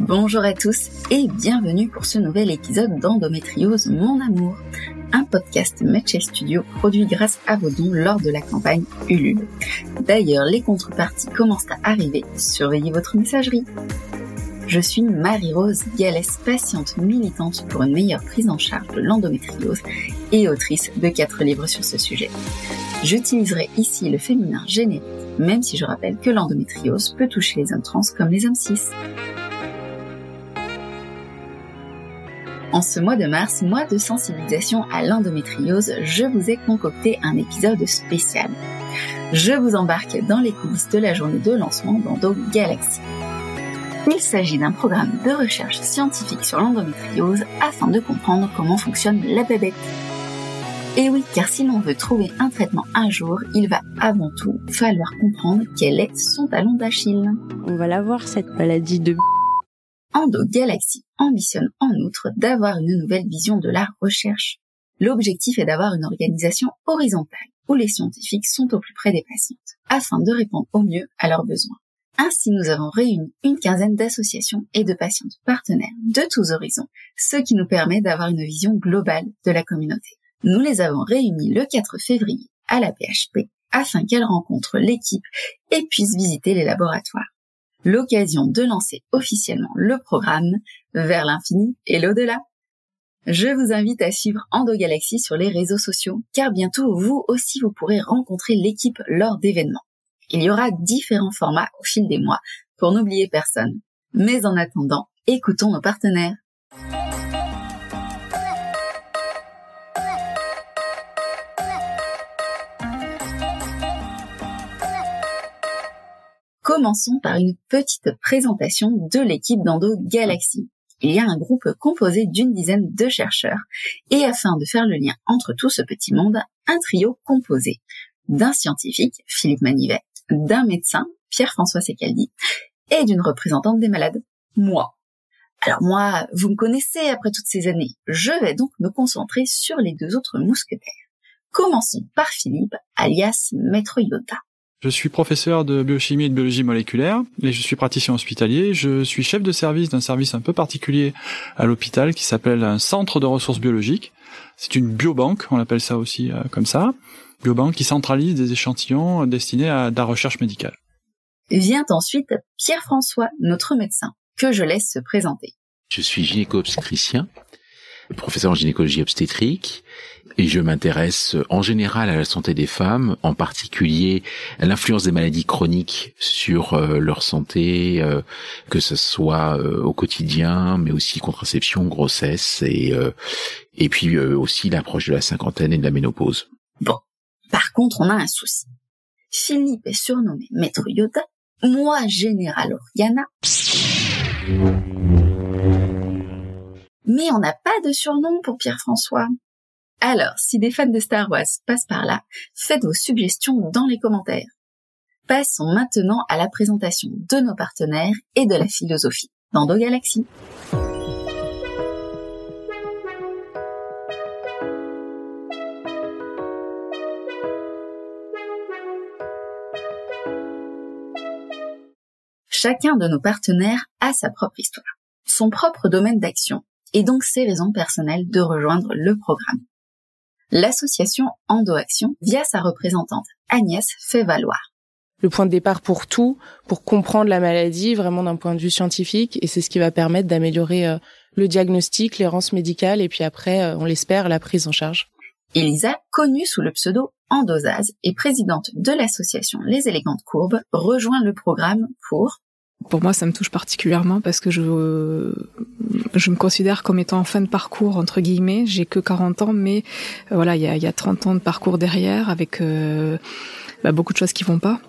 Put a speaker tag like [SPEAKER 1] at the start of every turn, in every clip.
[SPEAKER 1] Bonjour à tous et bienvenue pour ce nouvel épisode d'Endométriose Mon Amour, un podcast Matchel Studio produit grâce à vos dons lors de la campagne Ulule. D'ailleurs, les contreparties commencent à arriver, surveillez votre messagerie. Je suis Marie-Rose Gallès, patiente militante pour une meilleure prise en charge de l'endométriose et autrice de quatre livres sur ce sujet. J'utiliserai ici le féminin générique, même si je rappelle que l'endométriose peut toucher les hommes trans comme les hommes cis. En ce mois de mars, mois de sensibilisation à l'endométriose, je vous ai concocté un épisode spécial. Je vous embarque dans les coulisses de la journée de lancement d'Endo Galaxy. Il s'agit d'un programme de recherche scientifique sur l'endométriose afin de comprendre comment fonctionne la bébête. Et oui, car si l'on veut trouver un traitement un jour, il va avant tout falloir comprendre quel est son talon d'Achille.
[SPEAKER 2] On va la voir cette maladie de
[SPEAKER 1] Endo Galaxy ambitionne en outre d'avoir une nouvelle vision de la recherche. L'objectif est d'avoir une organisation horizontale où les scientifiques sont au plus près des patientes, afin de répondre au mieux à leurs besoins. Ainsi, nous avons réuni une quinzaine d'associations et de patientes partenaires de tous horizons, ce qui nous permet d'avoir une vision globale de la communauté. Nous les avons réunis le 4 février à la PHP afin qu'elles rencontrent l'équipe et puissent visiter les laboratoires l'occasion de lancer officiellement le programme vers l'infini et l'au-delà. Je vous invite à suivre EndoGalaxy sur les réseaux sociaux, car bientôt vous aussi vous pourrez rencontrer l'équipe lors d'événements. Il y aura différents formats au fil des mois pour n'oublier personne. Mais en attendant, écoutons nos partenaires. Commençons par une petite présentation de l'équipe d'Endo Galaxy. Il y a un groupe composé d'une dizaine de chercheurs et afin de faire le lien entre tout ce petit monde, un trio composé d'un scientifique, Philippe Manivet, d'un médecin, Pierre-François Secaldi, et d'une représentante des malades, moi. Alors moi, vous me connaissez après toutes ces années, je vais donc me concentrer sur les deux autres mousquetaires. Commençons par Philippe, alias Maître Yoda.
[SPEAKER 3] Je suis professeur de biochimie et de biologie moléculaire et je suis praticien hospitalier. Je suis chef de service d'un service un peu particulier à l'hôpital qui s'appelle un centre de ressources biologiques. C'est une biobanque, on appelle ça aussi euh, comme ça. Biobanque qui centralise des échantillons destinés à de la recherche médicale.
[SPEAKER 1] Vient ensuite Pierre-François, notre médecin, que je laisse se présenter.
[SPEAKER 4] Je suis gynéco-obstétricien, professeur en gynécologie obstétrique et je m'intéresse en général à la santé des femmes, en particulier à l'influence des maladies chroniques sur euh, leur santé, euh, que ce soit euh, au quotidien, mais aussi contraception, grossesse et et puis aussi l'approche de la cinquantaine et de la ménopause.
[SPEAKER 1] Bon, par contre, on a un souci. Philippe est surnommé Maître Yoda, moi Général Oriana. Mais on n'a pas de surnom pour Pierre-François. Alors, si des fans de Star Wars passent par là, faites vos suggestions dans les commentaires. Passons maintenant à la présentation de nos partenaires et de la philosophie d'Endo Galaxy. Chacun de nos partenaires a sa propre histoire, son propre domaine d'action et donc ses raisons personnelles de rejoindre le programme l'association EndoAction, via sa représentante Agnès, fait valoir.
[SPEAKER 5] Le point de départ pour tout, pour comprendre la maladie vraiment d'un point de vue scientifique, et c'est ce qui va permettre d'améliorer euh, le diagnostic, l'errance médicale, et puis après, euh, on l'espère, la prise en charge.
[SPEAKER 1] Elisa, connue sous le pseudo Endosase et présidente de l'association Les Élégantes Courbes, rejoint le programme pour
[SPEAKER 6] pour moi, ça me touche particulièrement parce que je je me considère comme étant en fin de parcours entre guillemets. J'ai que 40 ans, mais euh, voilà, il y a, y a 30 ans de parcours derrière avec euh, bah, beaucoup de choses qui vont pas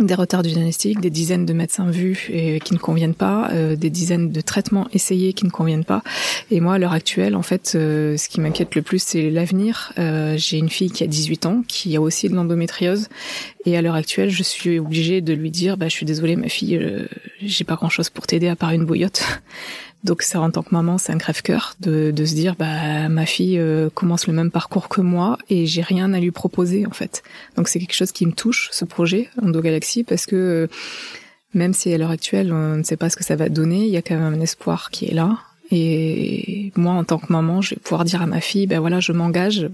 [SPEAKER 6] des retards du diagnostic, des dizaines de médecins vus et qui ne conviennent pas, euh, des dizaines de traitements essayés qui ne conviennent pas. Et moi, à l'heure actuelle, en fait, euh, ce qui m'inquiète le plus, c'est l'avenir. Euh, j'ai une fille qui a 18 ans, qui a aussi de l'endométriose, et à l'heure actuelle, je suis obligée de lui dire, bah, je suis désolée, ma fille, j'ai pas grand-chose pour t'aider à part une bouillotte. Donc ça, en tant que maman, c'est un crève-cœur de, de se dire, bah ma fille euh, commence le même parcours que moi et j'ai rien à lui proposer en fait. Donc c'est quelque chose qui me touche, ce projet Endo Galaxy, parce que euh, même si à l'heure actuelle on ne sait pas ce que ça va donner, il y a quand même un espoir qui est là. Et moi, en tant que maman, je vais pouvoir dire à ma fille, ben voilà, je m'engage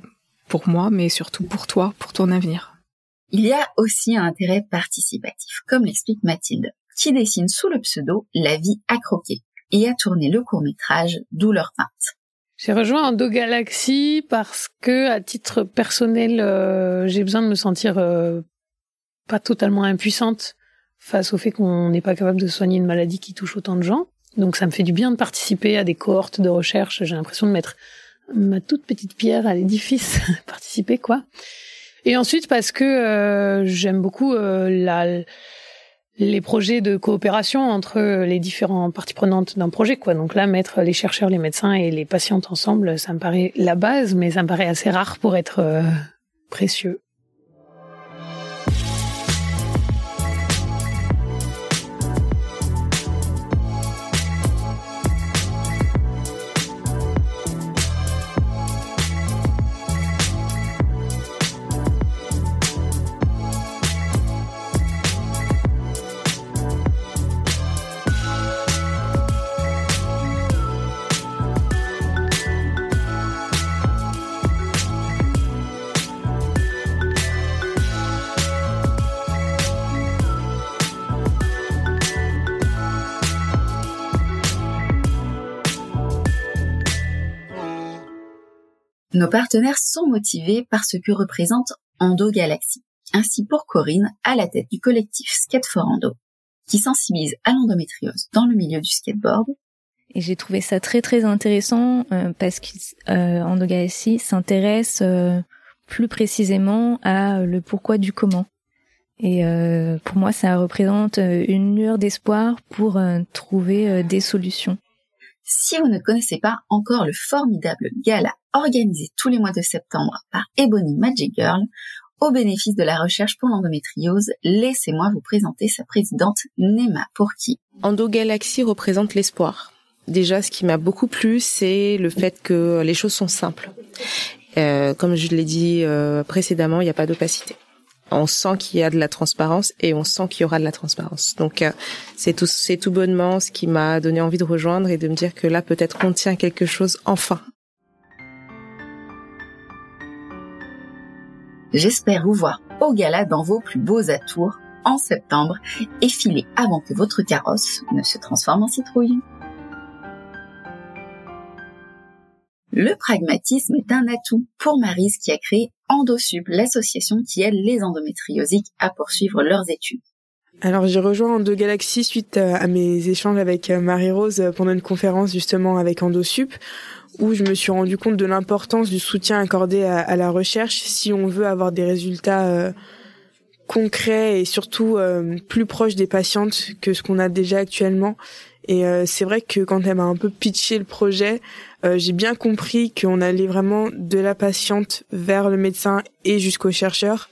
[SPEAKER 6] pour moi, mais surtout pour toi, pour ton avenir.
[SPEAKER 1] Il y a aussi un intérêt participatif, comme l'explique Mathilde, qui dessine sous le pseudo La vie à croquer et a tourné le court métrage Douleur peinte.
[SPEAKER 7] J'ai rejoint Endo Galaxy parce que, à titre personnel, euh, j'ai besoin de me sentir euh, pas totalement impuissante face au fait qu'on n'est pas capable de soigner une maladie qui touche autant de gens. Donc ça me fait du bien de participer à des cohortes de recherche. J'ai l'impression de mettre ma toute petite pierre à l'édifice, participer quoi. Et ensuite parce que euh, j'aime beaucoup la les projets de coopération entre les différentes parties prenantes d'un projet, quoi. Donc là, mettre les chercheurs, les médecins et les patientes ensemble, ça me paraît la base, mais ça me paraît assez rare pour être euh, précieux.
[SPEAKER 1] Nos partenaires sont motivés par ce que représente Endo Galaxy. Ainsi pour Corinne, à la tête du collectif Skate for Endo, qui sensibilise à l'endométriose dans le milieu du skateboard.
[SPEAKER 2] Et j'ai trouvé ça très très intéressant euh, parce qu'Endo euh, Galaxy s'intéresse euh, plus précisément à le pourquoi du comment. Et pour moi, ça représente une lueur d'espoir pour trouver des solutions.
[SPEAKER 1] Si vous ne connaissez pas encore le formidable gala organisé tous les mois de septembre par Ebony Magic Girl, au bénéfice de la recherche pour l'endométriose, laissez-moi vous présenter sa présidente Nema Pourki.
[SPEAKER 5] Endo Galaxy représente l'espoir. Déjà, ce qui m'a beaucoup plu, c'est le fait que les choses sont simples. Euh, comme je l'ai dit euh, précédemment, il n'y a pas d'opacité on sent qu'il y a de la transparence et on sent qu'il y aura de la transparence. Donc euh, c'est tout c'est tout bonnement ce qui m'a donné envie de rejoindre et de me dire que là peut-être on tient quelque chose enfin.
[SPEAKER 1] J'espère vous voir au gala dans vos plus beaux atours en septembre et filer avant que votre carrosse ne se transforme en citrouille. Le pragmatisme est un atout pour Marise qui a créé Endosub, l'association qui aide les endométriosiques à poursuivre leurs études.
[SPEAKER 8] Alors j'ai rejoint Endo Galaxy suite euh, à mes échanges avec euh, Marie-Rose euh, pendant une conférence justement avec Endosup où je me suis rendu compte de l'importance du soutien accordé à, la recherche si on veut avoir des résultats concrets et surtout plus proches des patientes que ce qu'on a déjà actuellement. Et c'est vrai que quand elle m'a un peu pitché le projet, euh, j'ai bien compris qu'on allait vraiment de la patiente vers le médecin et jusqu'au chercheur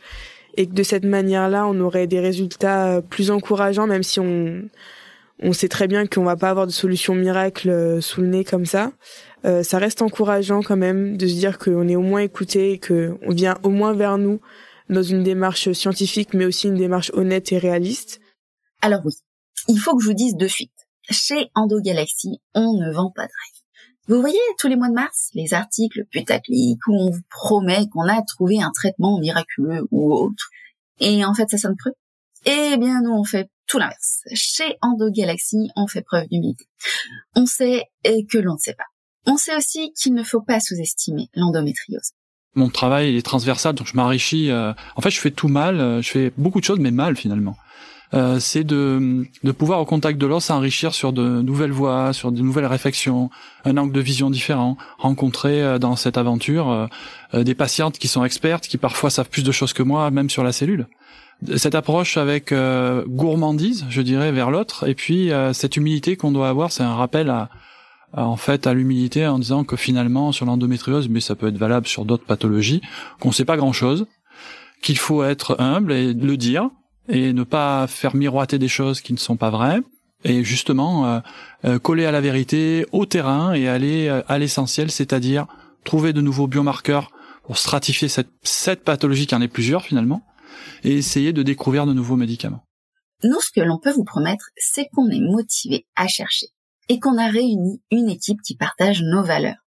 [SPEAKER 8] et que de cette manière-là, on aurait des résultats euh, plus encourageants, même si on on sait très bien qu'on va pas avoir de solution miracle euh, sous le nez comme ça. Euh, ça reste encourageant quand même de se dire qu'on est au moins écouté et qu'on vient au moins vers nous dans une démarche scientifique, mais aussi une démarche honnête et réaliste.
[SPEAKER 1] Alors oui, il faut que je vous dise de suite. Chez Endo Galaxy, on ne vend pas de rêve. Vous voyez tous les mois de mars les articles putaclic où on vous promet qu'on a trouvé un traitement miraculeux ou autre. Et en fait, ça sonne creux. Eh bien, nous, on fait tout l'inverse. Chez Endo Galaxy, on fait preuve d'humilité. On sait que l'on ne sait pas. On sait aussi qu'il ne faut pas sous-estimer l'endométriose.
[SPEAKER 3] Mon travail est transversal, donc je m'enrichis. Euh, en fait, je fais tout mal. Euh, je fais beaucoup de choses, mais mal finalement. Euh, c'est de, de pouvoir au contact de l'os s'enrichir sur de nouvelles voies, sur de nouvelles réflexions, un angle de vision différent, rencontrer euh, dans cette aventure euh, des patientes qui sont expertes, qui parfois savent plus de choses que moi, même sur la cellule. Cette approche avec gourmandise, je dirais, vers l'autre, et puis cette humilité qu'on doit avoir, c'est un rappel à, en fait à l'humilité en disant que finalement sur l'endométriose, mais ça peut être valable sur d'autres pathologies, qu'on sait pas grand chose, qu'il faut être humble et le dire, et ne pas faire miroiter des choses qui ne sont pas vraies, et justement coller à la vérité, au terrain et aller à l'essentiel, c'est-à-dire trouver de nouveaux biomarqueurs pour stratifier cette, cette pathologie qui en est plusieurs finalement, et essayer de découvrir de nouveaux médicaments.
[SPEAKER 1] Nous, ce que l'on peut vous promettre, c'est qu'on est motivé à chercher et qu'on a réuni une équipe qui partage nos valeurs.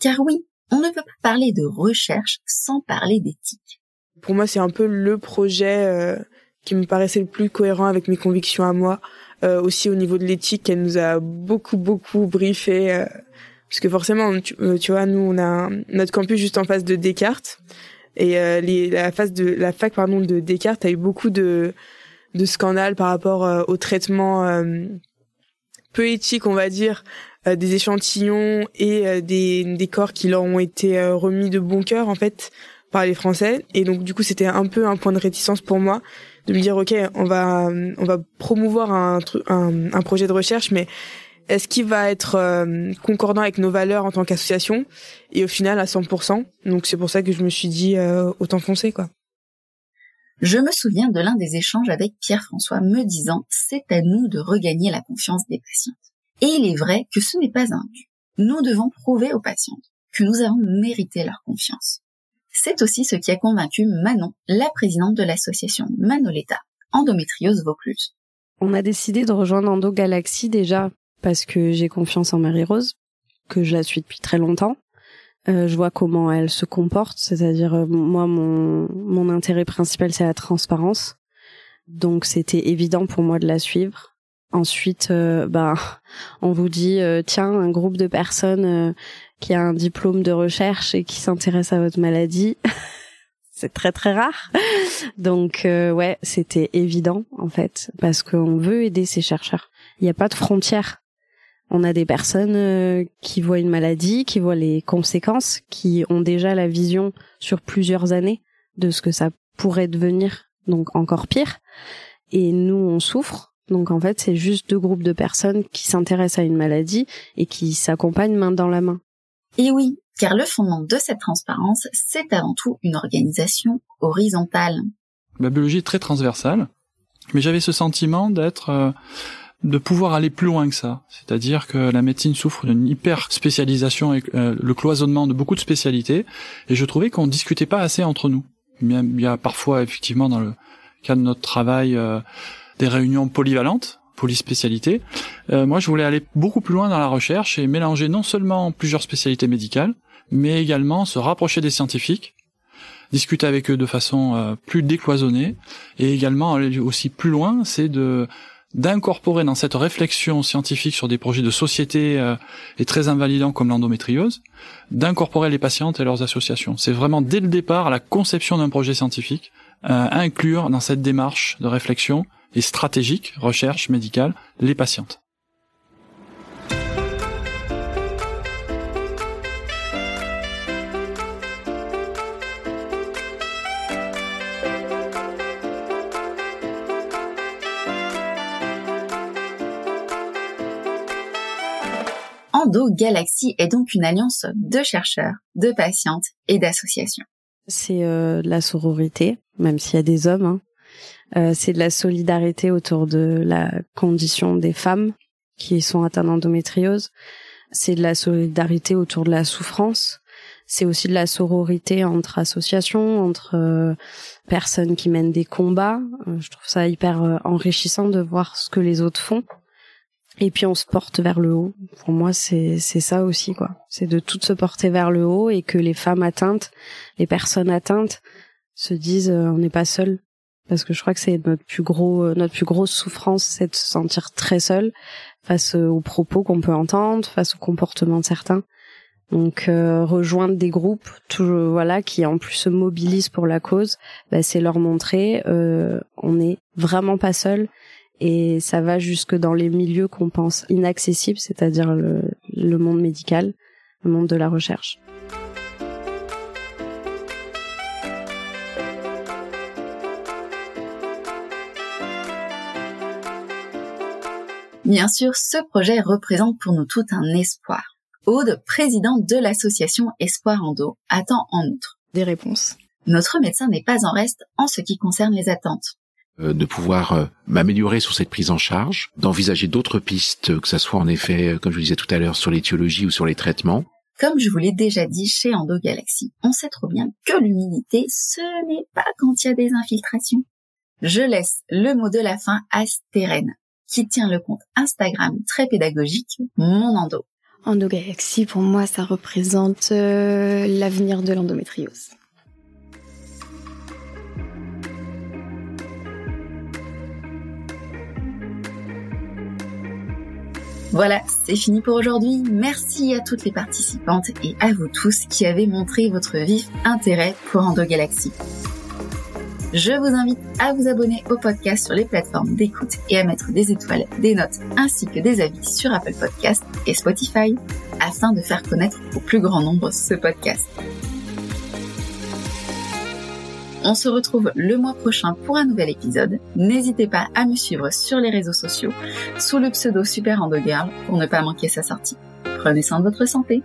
[SPEAKER 1] Car oui, on ne peut pas parler de recherche sans parler d'éthique.
[SPEAKER 8] Pour moi, c'est un peu le projet euh, qui me paraissait le plus cohérent avec mes convictions à moi. Euh, aussi au niveau de l'éthique, elle nous a beaucoup, beaucoup briefé. Euh, parce que forcément, tu, vois, nous, on a notre campus juste en face de Descartes. Et les, la, face de, la fac pardon, de Descartes a eu beaucoup de, de scandales par rapport au traitement peu éthique, on va dire, euh, des échantillons et euh, des, des corps qui leur ont été euh, remis de bon cœur en fait par les Français. Et donc du coup, c'était un peu un point de réticence pour moi de me dire ok, on va on va promouvoir un, un, un projet de recherche, mais est-ce qu'il va être concordant avec nos valeurs en tant qu'association Et au final, à 100%. Donc c'est pour ça que je me suis dit autant foncer quoi.
[SPEAKER 1] Je me souviens de l'un des échanges avec Pierre-François me disant c'est à nous de regagner la confiance des patientes. Et il est vrai que ce n'est pas un but. Nous devons prouver aux patientes que nous avons mérité leur confiance. C'est aussi ce qui a convaincu Manon, la présidente de l'association Manoleta, endométriose Vaucluse.
[SPEAKER 9] On a décidé de rejoindre Endo Galaxy déjà parce que j'ai confiance en Marie-Rose, que je la suis depuis très longtemps. Euh, je vois comment elle se comporte, c'est-à-dire euh, moi mon mon intérêt principal c'est la transparence. Donc c'était évident pour moi de la suivre. Ensuite, euh, bah, on vous dit euh, tiens un groupe de personnes euh, qui a un diplôme de recherche et qui s'intéresse à votre maladie. c'est très très rare. Donc ouais, c'était évident en fait parce qu'on veut aider ces chercheurs. Il n'y a pas de frontières. On a des personnes qui voient une maladie, qui voient les conséquences, qui ont déjà la vision sur plusieurs années de ce que ça pourrait devenir, donc encore pire. Et nous, on souffre donc en fait, c'est juste deux groupes de personnes qui s'intéressent à une maladie et qui s'accompagnent main dans la main.
[SPEAKER 1] Et oui, car le fondement de cette transparence, c'est avant tout une organisation horizontale.
[SPEAKER 3] La biologie est très transversale, mais j'avais ce sentiment d'être euh, de pouvoir aller plus loin que ça. C'est-à-dire que la médecine souffre d'une hyper spécialisation et euh, le cloisonnement de beaucoup de spécialités, et je trouvais qu'on discutait pas assez entre nous. Il y a parfois effectivement dans le cas de notre travail euh, des réunions polyvalentes, polyspécialités. Euh, moi, je voulais aller beaucoup plus loin dans la recherche et mélanger non seulement plusieurs spécialités médicales, mais également se rapprocher des scientifiques, discuter avec eux de façon plus décloisonnée, et également aller aussi plus loin, c'est de d'incorporer dans cette réflexion scientifique sur des projets de société euh, et très invalidants comme l'endométriose, d'incorporer les patientes et leurs associations. C'est vraiment dès le départ la conception d'un projet scientifique, euh, inclure dans cette démarche de réflexion et stratégique, recherche médicale, les patientes.
[SPEAKER 1] Endo Galaxy est donc une alliance de chercheurs, de patientes et d'associations.
[SPEAKER 9] C'est euh, de la sororité, même s'il y a des hommes. Hein. Euh, c'est de la solidarité autour de la condition des femmes qui sont atteintes d'endométriose. C'est de la solidarité autour de la souffrance. C'est aussi de la sororité entre associations, entre euh, personnes qui mènent des combats. Je trouve ça hyper enrichissant de voir ce que les autres font. Et puis on se porte vers le haut. Pour moi, c'est c'est ça aussi quoi. C'est de tout se porter vers le haut et que les femmes atteintes, les personnes atteintes, se disent on n'est pas seul parce que je crois que c'est notre plus gros euh, notre plus grosse souffrance c'est de se sentir très seul face aux propos qu'on peut entendre face au comportement de certains donc euh, rejoindre des groupes toujours voilà qui en plus se mobilisent pour la cause bah, c'est leur montrer euh, on n'est vraiment pas seul et ça va jusque dans les milieux qu'on pense inaccessibles c'est-à-dire le monde médical le monde de la recherche
[SPEAKER 1] Bien sûr, ce projet représente pour nous tout un espoir. Aude, présidente de l'association Espoir Endo, attend en outre
[SPEAKER 6] des réponses.
[SPEAKER 1] Notre médecin n'est pas en reste en ce qui concerne les attentes.
[SPEAKER 4] Euh, de pouvoir m'améliorer sur cette prise en charge, d'envisager d'autres pistes, que ça soit en effet, comme je vous disais tout à l'heure, sur l'étiologie ou sur les traitements.
[SPEAKER 1] Comme je vous l'ai déjà dit chez EndoGalaxy, on sait trop bien que l'humidité, ce n'est pas quand il y a des infiltrations. Je laisse le mot de la fin à Stérène, qui tient le compte Instagram très pédagogique Mon Endo.
[SPEAKER 10] EndoGalaxy, pour moi, ça représente euh, l'avenir de l'endométriose.
[SPEAKER 1] Voilà, c'est fini pour aujourd'hui. Merci à toutes les participantes et à vous tous qui avez montré votre vif intérêt pour EndoGalaxy. Je vous invite à vous abonner au podcast sur les plateformes d'écoute et à mettre des étoiles, des notes ainsi que des avis sur Apple Podcast et Spotify afin de faire connaître au plus grand nombre ce podcast. On se retrouve le mois prochain pour un nouvel épisode. N'hésitez pas à me suivre sur les réseaux sociaux sous le pseudo Super Girl pour ne pas manquer sa sortie. Prenez soin de votre santé.